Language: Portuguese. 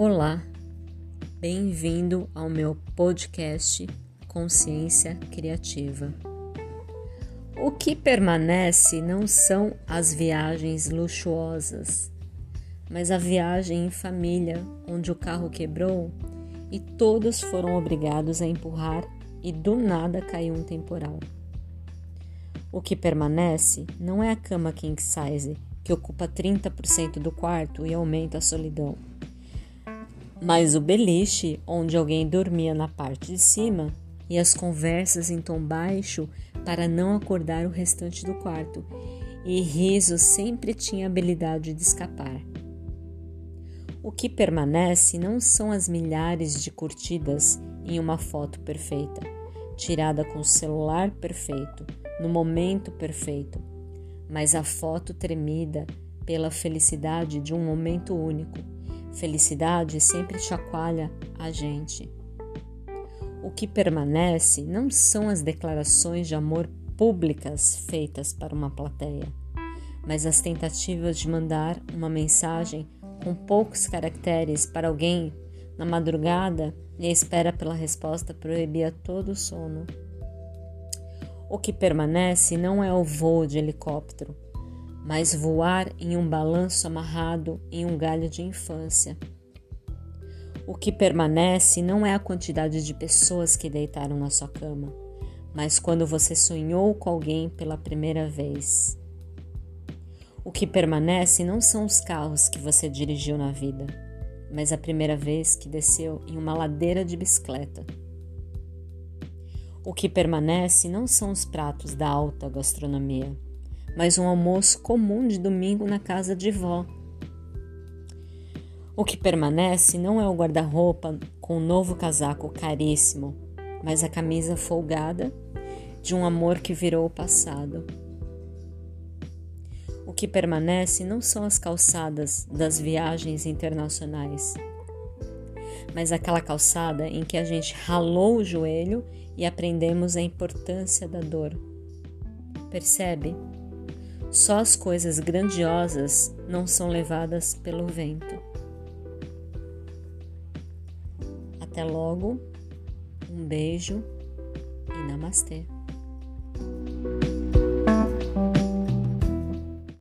Olá, bem-vindo ao meu podcast Consciência Criativa. O que permanece não são as viagens luxuosas, mas a viagem em família onde o carro quebrou e todos foram obrigados a empurrar e do nada caiu um temporal. O que permanece não é a cama king size que ocupa 30% do quarto e aumenta a solidão mas o beliche, onde alguém dormia na parte de cima, e as conversas em tom baixo para não acordar o restante do quarto, e riso sempre tinha habilidade de escapar. O que permanece não são as milhares de curtidas em uma foto perfeita, tirada com o celular perfeito, no momento perfeito, mas a foto tremida pela felicidade de um momento único Felicidade sempre chacoalha a gente. O que permanece não são as declarações de amor públicas feitas para uma plateia, mas as tentativas de mandar uma mensagem com poucos caracteres para alguém na madrugada e a espera pela resposta proibia todo o sono. O que permanece não é o voo de helicóptero, mas voar em um balanço amarrado em um galho de infância. O que permanece não é a quantidade de pessoas que deitaram na sua cama, mas quando você sonhou com alguém pela primeira vez. O que permanece não são os carros que você dirigiu na vida, mas a primeira vez que desceu em uma ladeira de bicicleta. O que permanece não são os pratos da alta gastronomia mas um almoço comum de domingo na casa de vó. O que permanece não é o guarda-roupa com um novo casaco caríssimo, mas a camisa folgada de um amor que virou o passado. O que permanece não são as calçadas das viagens internacionais, mas aquela calçada em que a gente ralou o joelho e aprendemos a importância da dor. Percebe? Só as coisas grandiosas não são levadas pelo vento. Até logo, um beijo e namastê.